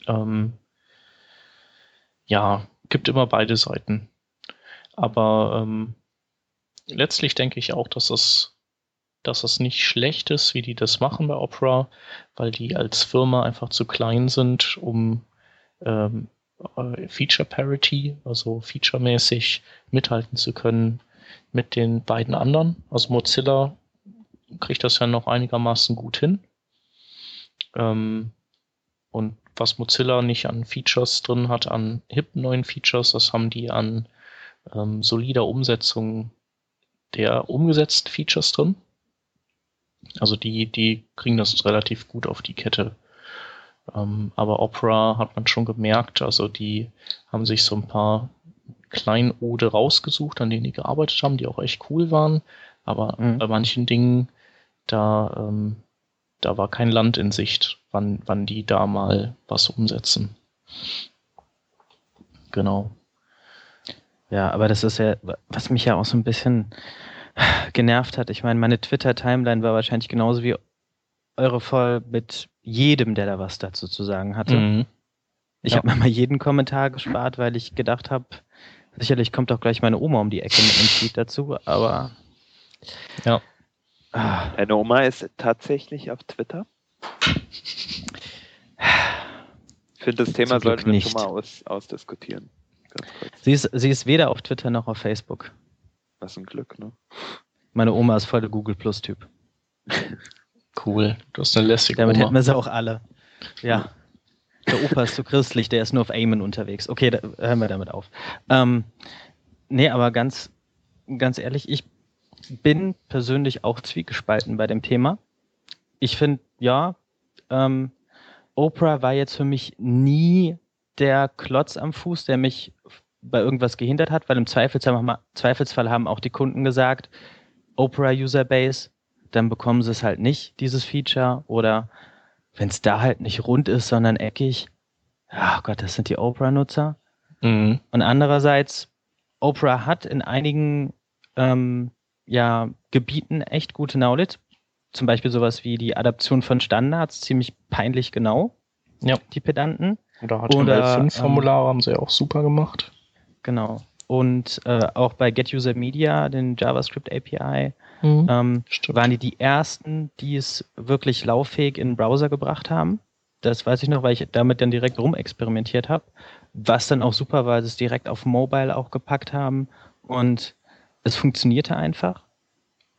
Mhm. Ähm, ja, gibt immer beide Seiten. Aber ähm, letztlich denke ich auch, dass das, dass das nicht schlecht ist, wie die das machen bei Opera, weil die als Firma einfach zu klein sind, um ähm, äh, Feature Parity, also featuremäßig mithalten zu können mit den beiden anderen. Also Mozilla kriegt das ja noch einigermaßen gut hin. Ähm, und was Mozilla nicht an Features drin hat, an hip neuen Features, das haben die an ähm, solider Umsetzung der umgesetzten Features drin. Also die, die kriegen das relativ gut auf die Kette. Ähm, aber Opera hat man schon gemerkt, also die haben sich so ein paar Kleinode rausgesucht, an denen die gearbeitet haben, die auch echt cool waren. Aber mhm. bei manchen Dingen, da, ähm, da war kein Land in Sicht, wann, wann die da mal was umsetzen. Genau. Ja, aber das ist ja, was mich ja auch so ein bisschen genervt hat. Ich meine, meine Twitter-Timeline war wahrscheinlich genauso wie eure voll mit jedem, der da was dazu zu sagen hatte. Mhm. Ich ja. habe mir mal jeden Kommentar gespart, weil ich gedacht habe, sicherlich kommt doch gleich meine Oma um die Ecke mit einem Tweet dazu, aber ja. Ah. Deine Oma ist tatsächlich auf Twitter? Ich finde, das Thema sollten wir nicht. schon mal aus, ausdiskutieren. Sie ist, sie ist weder auf Twitter noch auf Facebook. Was ein Glück, ne? Meine Oma ist voll der Google Plus-Typ. Cool. Du hast eine lässige Damit Oma. hätten wir sie auch alle. Ja. Der Opa ist zu christlich, der ist nur auf Amen unterwegs. Okay, da hören wir damit auf. Ähm, nee, aber ganz, ganz ehrlich, ich bin persönlich auch zwiegespalten bei dem Thema. Ich finde, ja, ähm, Oprah war jetzt für mich nie der Klotz am Fuß, der mich bei irgendwas gehindert hat, weil im Zweifelsfall, haben auch die Kunden gesagt, Oprah User Base, dann bekommen sie es halt nicht, dieses Feature. Oder wenn es da halt nicht rund ist, sondern eckig, ach Gott, das sind die Opera-Nutzer. Mhm. Und andererseits, Opera hat in einigen ähm, ja, Gebieten echt gute Knowledge. Zum Beispiel sowas wie die Adaption von Standards, ziemlich peinlich genau. Ja. Die Pedanten. Oder HTML5-Formulare ähm, haben sie ja auch super gemacht. Genau. Und äh, auch bei Get User Media, den JavaScript API, Mhm. Ähm, waren die die ersten, die es wirklich lauffähig in den Browser gebracht haben. Das weiß ich noch, weil ich damit dann direkt rumexperimentiert habe. was dann auch super war, dass es direkt auf Mobile auch gepackt haben und es funktionierte einfach.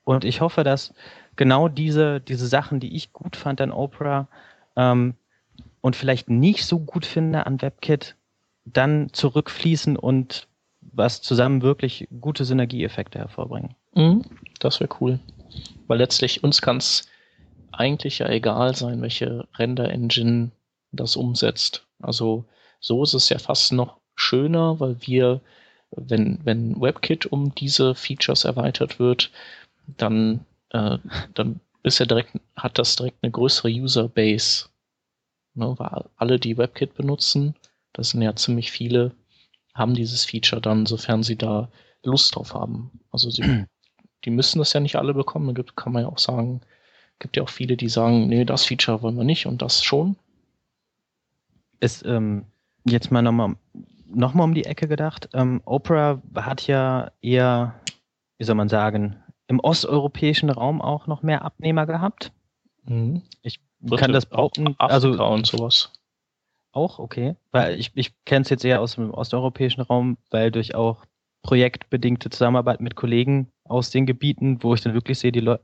Und ich hoffe, dass genau diese, diese Sachen, die ich gut fand an Opera ähm, und vielleicht nicht so gut finde an WebKit, dann zurückfließen und was zusammen wirklich gute Synergieeffekte hervorbringen. Mhm, das wäre cool. Weil letztlich uns kann es eigentlich ja egal sein, welche Render-Engine das umsetzt. Also so ist es ja fast noch schöner, weil wir, wenn, wenn WebKit um diese Features erweitert wird, dann, äh, dann ist ja direkt, hat das direkt eine größere User-Base. Ne, weil alle, die WebKit benutzen, das sind ja ziemlich viele, haben dieses Feature dann, sofern sie da Lust drauf haben. Also sie, die müssen das ja nicht alle bekommen. Da kann man ja auch sagen, gibt ja auch viele, die sagen, nee, das Feature wollen wir nicht und das schon. Ist ähm, jetzt mal nochmal noch mal um die Ecke gedacht. Ähm, Opera hat ja eher, wie soll man sagen, im osteuropäischen Raum auch noch mehr Abnehmer gehabt. Mhm. Ich kann das behaupten. Also und sowas. Auch, okay. Weil ich, ich kenne es jetzt eher aus dem osteuropäischen Raum, weil durch auch projektbedingte Zusammenarbeit mit Kollegen aus den Gebieten, wo ich dann wirklich sehe, die, Le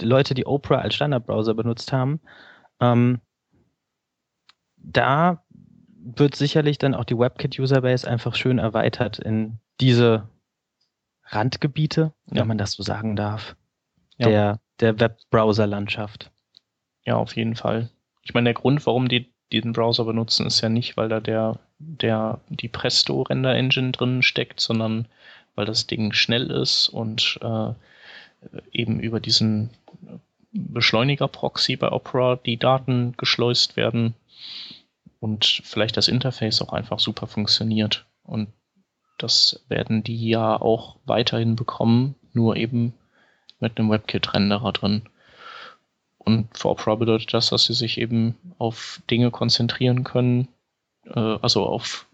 die Leute, die Opera als Standardbrowser benutzt haben, ähm, da wird sicherlich dann auch die WebKit-Userbase einfach schön erweitert in diese Randgebiete, ja. wenn man das so sagen darf, ja. der, der Webbrowser-Landschaft. Ja, auf jeden Fall. Ich meine, der Grund, warum die diesen Browser benutzen, ist ja nicht, weil da der, der, die Presto-Render-Engine drin steckt, sondern weil das Ding schnell ist und äh, eben über diesen Beschleuniger-Proxy bei Opera die Daten geschleust werden und vielleicht das Interface auch einfach super funktioniert. Und das werden die ja auch weiterhin bekommen, nur eben mit einem WebKit-Renderer drin. Und für Opera bedeutet das, dass sie sich eben auf Dinge konzentrieren können, äh, also auf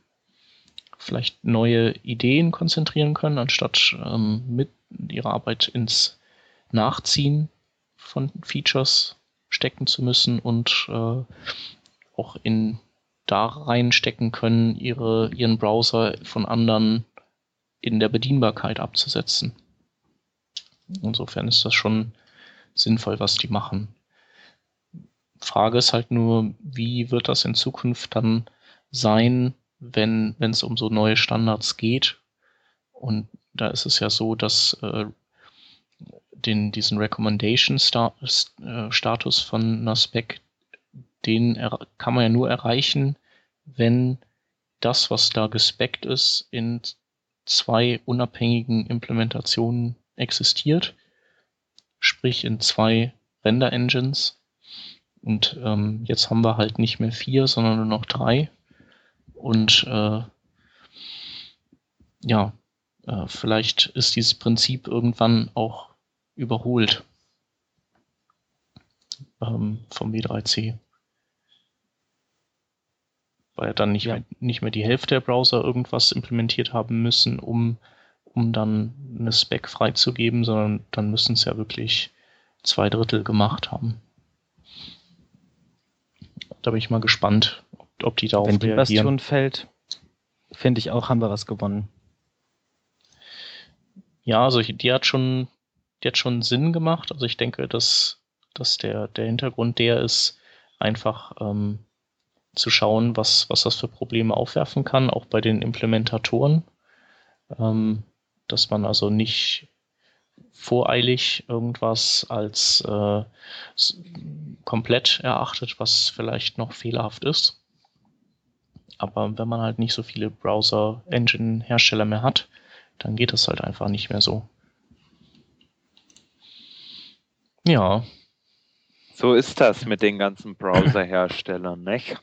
vielleicht neue Ideen konzentrieren können, anstatt ähm, mit ihrer Arbeit ins Nachziehen von Features stecken zu müssen und äh, auch in da reinstecken können, ihre, ihren Browser von anderen in der Bedienbarkeit abzusetzen. Insofern ist das schon sinnvoll, was die machen. Frage ist halt nur, wie wird das in Zukunft dann sein, wenn es um so neue Standards geht? Und da ist es ja so, dass äh, den, diesen Recommendation-Status äh, von einer Spec den kann man ja nur erreichen, wenn das, was da gespeckt ist, in zwei unabhängigen Implementationen existiert, sprich in zwei Render-Engines. Und ähm, jetzt haben wir halt nicht mehr vier, sondern nur noch drei. Und äh, ja, äh, vielleicht ist dieses Prinzip irgendwann auch überholt ähm, vom W3C weil dann nicht, ja. mehr, nicht mehr die Hälfte der Browser irgendwas implementiert haben müssen, um, um dann eine Spec freizugeben, sondern dann müssen es ja wirklich zwei Drittel gemacht haben. Da bin ich mal gespannt, ob, ob die darauf Wenn die reagieren. Bastion fällt, finde ich auch, haben wir was gewonnen. Ja, also die hat schon, die hat schon Sinn gemacht. Also ich denke, dass, dass der, der Hintergrund der ist, einfach ähm, zu schauen, was, was das für Probleme aufwerfen kann, auch bei den Implementatoren. Ähm, dass man also nicht voreilig irgendwas als äh, komplett erachtet, was vielleicht noch fehlerhaft ist. Aber wenn man halt nicht so viele Browser-Engine-Hersteller mehr hat, dann geht das halt einfach nicht mehr so. Ja. So ist das mit den ganzen Browser-Herstellern, nicht?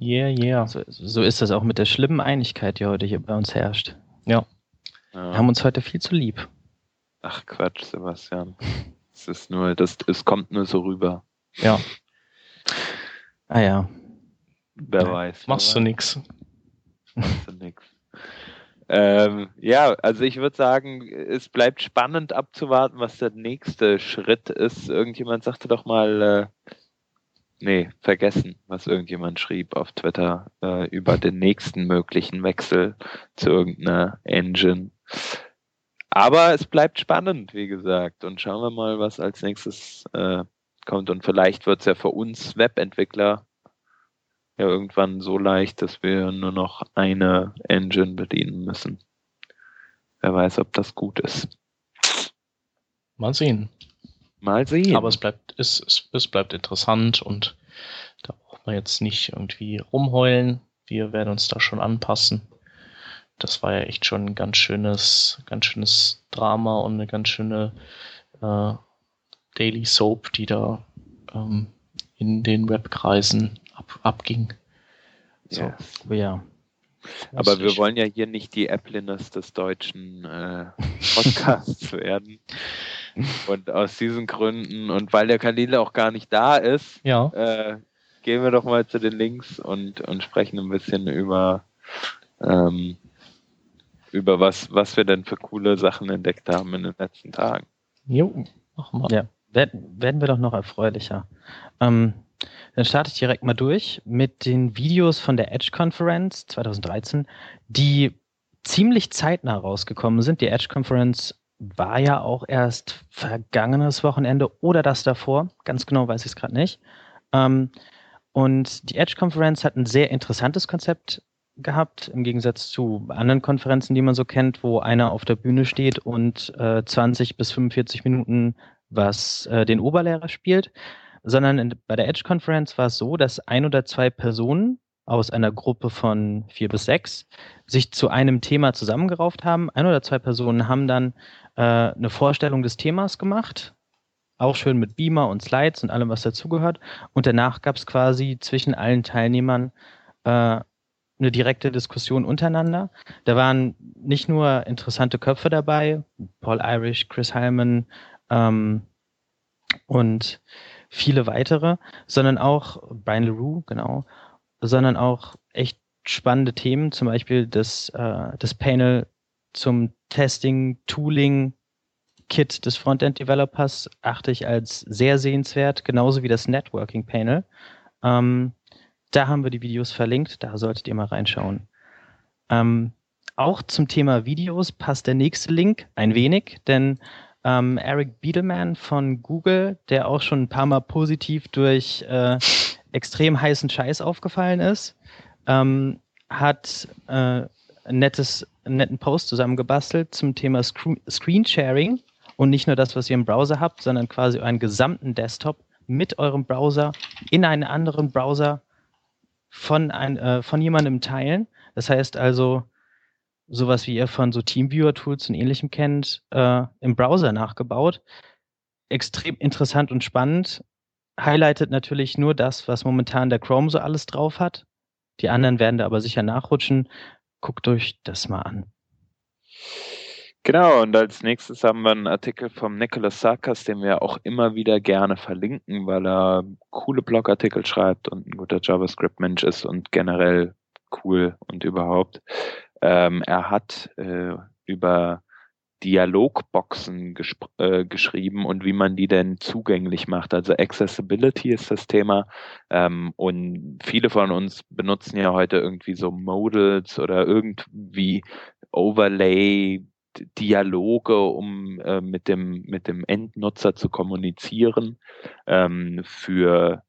Yeah, yeah. So, so, ist das auch mit der schlimmen Einigkeit, die heute hier bei uns herrscht. Ja. ja. Wir haben uns heute viel zu lieb. Ach Quatsch, Sebastian. es ist nur, das, es kommt nur so rüber. Ja. Ah ja. Wer ja. weiß. Machst du nix. Machst du nix. Ähm, ja, also ich würde sagen, es bleibt spannend abzuwarten, was der nächste Schritt ist. Irgendjemand sagte doch mal, äh, nee, vergessen, was irgendjemand schrieb auf Twitter äh, über den nächsten möglichen Wechsel zu irgendeiner Engine. Aber es bleibt spannend, wie gesagt. Und schauen wir mal, was als nächstes äh, kommt. Und vielleicht wird es ja für uns Webentwickler ja irgendwann so leicht, dass wir nur noch eine Engine bedienen müssen. Wer weiß, ob das gut ist. Mal sehen. Mal sehen. Aber es bleibt, es, es, es bleibt interessant und da braucht man jetzt nicht irgendwie rumheulen. Wir werden uns da schon anpassen. Das war ja echt schon ein ganz schönes, ganz schönes Drama und eine ganz schöne äh, Daily Soap, die da ähm, in den Webkreisen ab, abging. So. Yes. Oh ja. Aber wir wollen ja hier nicht die Appliness des deutschen äh, Podcasts werden. Und aus diesen Gründen und weil der Khalil auch gar nicht da ist, ja. äh, gehen wir doch mal zu den Links und, und sprechen ein bisschen über, ähm, über was, was wir denn für coole Sachen entdeckt haben in den letzten Tagen. Jo, machen wir. Ja, werden, werden wir doch noch erfreulicher. Ähm, dann starte ich direkt mal durch mit den Videos von der Edge Conference 2013, die ziemlich zeitnah rausgekommen sind. Die Edge Conference war ja auch erst vergangenes Wochenende oder das davor. Ganz genau weiß ich es gerade nicht. Ähm, und die Edge Conference hat ein sehr interessantes Konzept gehabt, im Gegensatz zu anderen Konferenzen, die man so kennt, wo einer auf der Bühne steht und äh, 20 bis 45 Minuten was äh, den Oberlehrer spielt sondern in, bei der Edge Conference war es so, dass ein oder zwei Personen aus einer Gruppe von vier bis sechs sich zu einem Thema zusammengerauft haben. Ein oder zwei Personen haben dann äh, eine Vorstellung des Themas gemacht, auch schön mit Beamer und Slides und allem, was dazugehört. Und danach gab es quasi zwischen allen Teilnehmern äh, eine direkte Diskussion untereinander. Da waren nicht nur interessante Köpfe dabei, Paul Irish, Chris Hyman ähm, und viele weitere, sondern auch Brian LaRue, genau, sondern auch echt spannende Themen, zum Beispiel das, äh, das Panel zum Testing, Tooling, Kit des Frontend-Developers achte ich als sehr sehenswert, genauso wie das Networking-Panel. Ähm, da haben wir die Videos verlinkt, da solltet ihr mal reinschauen. Ähm, auch zum Thema Videos passt der nächste Link ein wenig, denn ähm, Eric Biedelman von Google, der auch schon ein paar Mal positiv durch äh, extrem heißen Scheiß aufgefallen ist, ähm, hat äh, ein nettes, einen netten Post zusammengebastelt zum Thema Screen Screensharing und nicht nur das, was ihr im Browser habt, sondern quasi euren gesamten Desktop mit eurem Browser in einen anderen Browser von, ein, äh, von jemandem teilen. Das heißt also, sowas wie ihr von so Teamviewer-Tools und ähnlichem kennt, äh, im Browser nachgebaut. Extrem interessant und spannend. Highlightet natürlich nur das, was momentan der Chrome so alles drauf hat. Die anderen werden da aber sicher nachrutschen. Guckt euch das mal an. Genau, und als nächstes haben wir einen Artikel vom Nicholas Sarkas, den wir auch immer wieder gerne verlinken, weil er coole Blogartikel schreibt und ein guter JavaScript-Mensch ist und generell cool und überhaupt. Ähm, er hat äh, über Dialogboxen äh, geschrieben und wie man die denn zugänglich macht. Also Accessibility ist das Thema. Ähm, und viele von uns benutzen ja heute irgendwie so Modals oder irgendwie Overlay Dialoge, um äh, mit, dem, mit dem Endnutzer zu kommunizieren. Ähm, für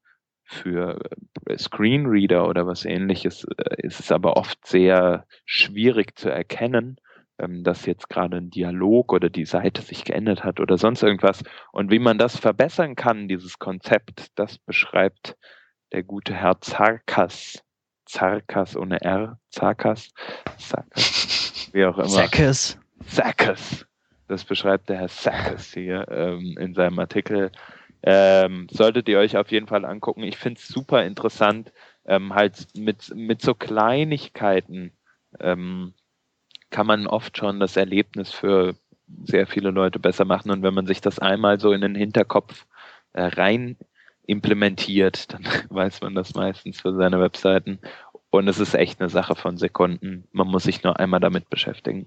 für äh, Screenreader oder was ähnliches äh, ist es aber oft sehr schwierig zu erkennen, ähm, dass jetzt gerade ein Dialog oder die Seite sich geändert hat oder sonst irgendwas. Und wie man das verbessern kann, dieses Konzept, das beschreibt der gute Herr Zarkas. Zarkas ohne R, Zarkas, Zarkas, wie auch immer. Zarkas. Zarkas. Das beschreibt der Herr Zarkas hier ähm, in seinem Artikel ähm, solltet ihr euch auf jeden Fall angucken. Ich finde es super interessant, ähm, halt mit, mit so Kleinigkeiten ähm, kann man oft schon das Erlebnis für sehr viele Leute besser machen. Und wenn man sich das einmal so in den Hinterkopf äh, rein implementiert, dann weiß man das meistens für seine Webseiten. Und es ist echt eine Sache von Sekunden. Man muss sich nur einmal damit beschäftigen.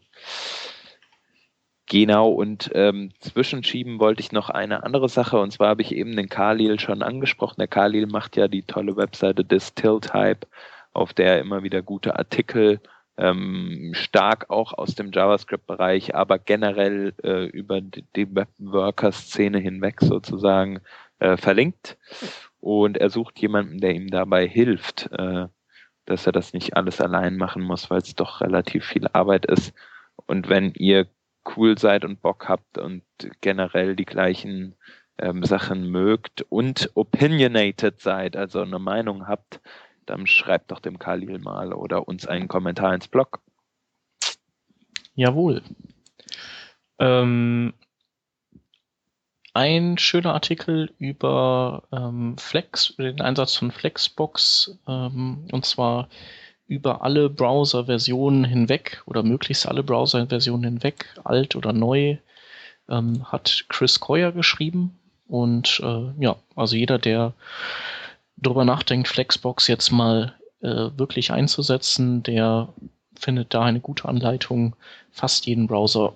Genau, und ähm, zwischenschieben wollte ich noch eine andere Sache, und zwar habe ich eben den Khalil schon angesprochen. Der Khalil macht ja die tolle Webseite Distill-Type, auf der er immer wieder gute Artikel ähm, stark auch aus dem JavaScript-Bereich, aber generell äh, über die, die Webworker-Szene hinweg sozusagen äh, verlinkt. Und er sucht jemanden, der ihm dabei hilft, äh, dass er das nicht alles allein machen muss, weil es doch relativ viel Arbeit ist. Und wenn ihr cool seid und Bock habt und generell die gleichen ähm, Sachen mögt und opinionated seid, also eine Meinung habt, dann schreibt doch dem Khalil mal oder uns einen Kommentar ins Blog. Jawohl. Ähm, ein schöner Artikel über ähm, Flex, den Einsatz von Flexbox, ähm, und zwar über alle Browser-Versionen hinweg oder möglichst alle Browser-Versionen hinweg, alt oder neu, ähm, hat Chris Coyer geschrieben. Und äh, ja, also jeder, der darüber nachdenkt, Flexbox jetzt mal äh, wirklich einzusetzen, der findet da eine gute Anleitung, fast jeden Browser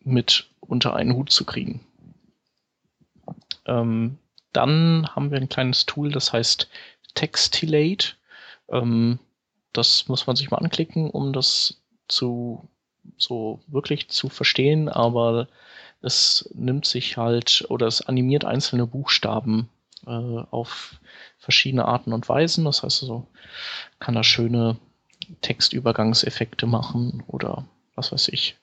mit unter einen Hut zu kriegen. Ähm, dann haben wir ein kleines Tool, das heißt Textilate. Ähm, das muss man sich mal anklicken, um das zu so wirklich zu verstehen, aber es nimmt sich halt oder es animiert einzelne Buchstaben äh, auf verschiedene Arten und Weisen. Das heißt also, kann da schöne Textübergangseffekte machen oder was weiß ich,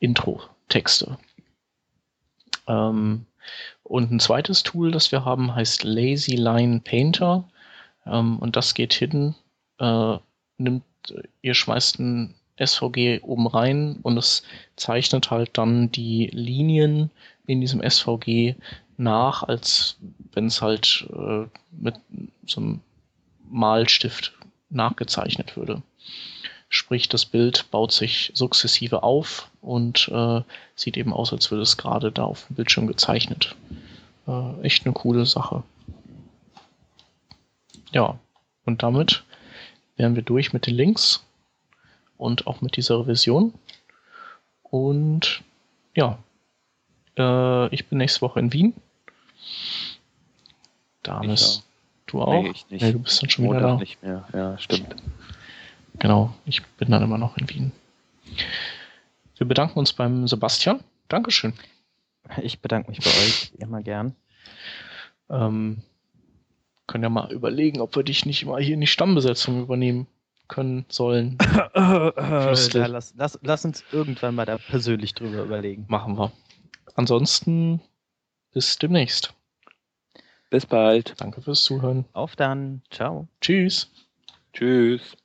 Intro-Texte. Ähm, und ein zweites Tool, das wir haben, heißt Lazy Line Painter. Ähm, und das geht hin, äh, nimmt, ihr schmeißt ein SVG oben rein und es zeichnet halt dann die Linien in diesem SVG nach, als wenn es halt äh, mit so einem Malstift nachgezeichnet würde. Sprich, das Bild baut sich sukzessive auf und äh, sieht eben aus, als würde es gerade da auf dem Bildschirm gezeichnet. Äh, echt eine coole Sache. Ja, und damit wären wir durch mit den Links und auch mit dieser Revision. Und ja, äh, ich bin nächste Woche in Wien. Damis, du auch? Nee, ich nicht. Nee, du bist dann schon wieder da. nicht mehr, ja, stimmt. Genau, ich bin dann immer noch in Wien. Wir bedanken uns beim Sebastian. Dankeschön. Ich bedanke mich bei euch, immer gern. Ähm, können ja mal überlegen, ob wir dich nicht mal hier in die Stammbesetzung übernehmen können sollen. ja, lass, lass, lass uns irgendwann mal da persönlich drüber überlegen. Machen wir. Ansonsten bis demnächst. Bis bald. Danke fürs Zuhören. Auf dann. Ciao. Tschüss. Tschüss.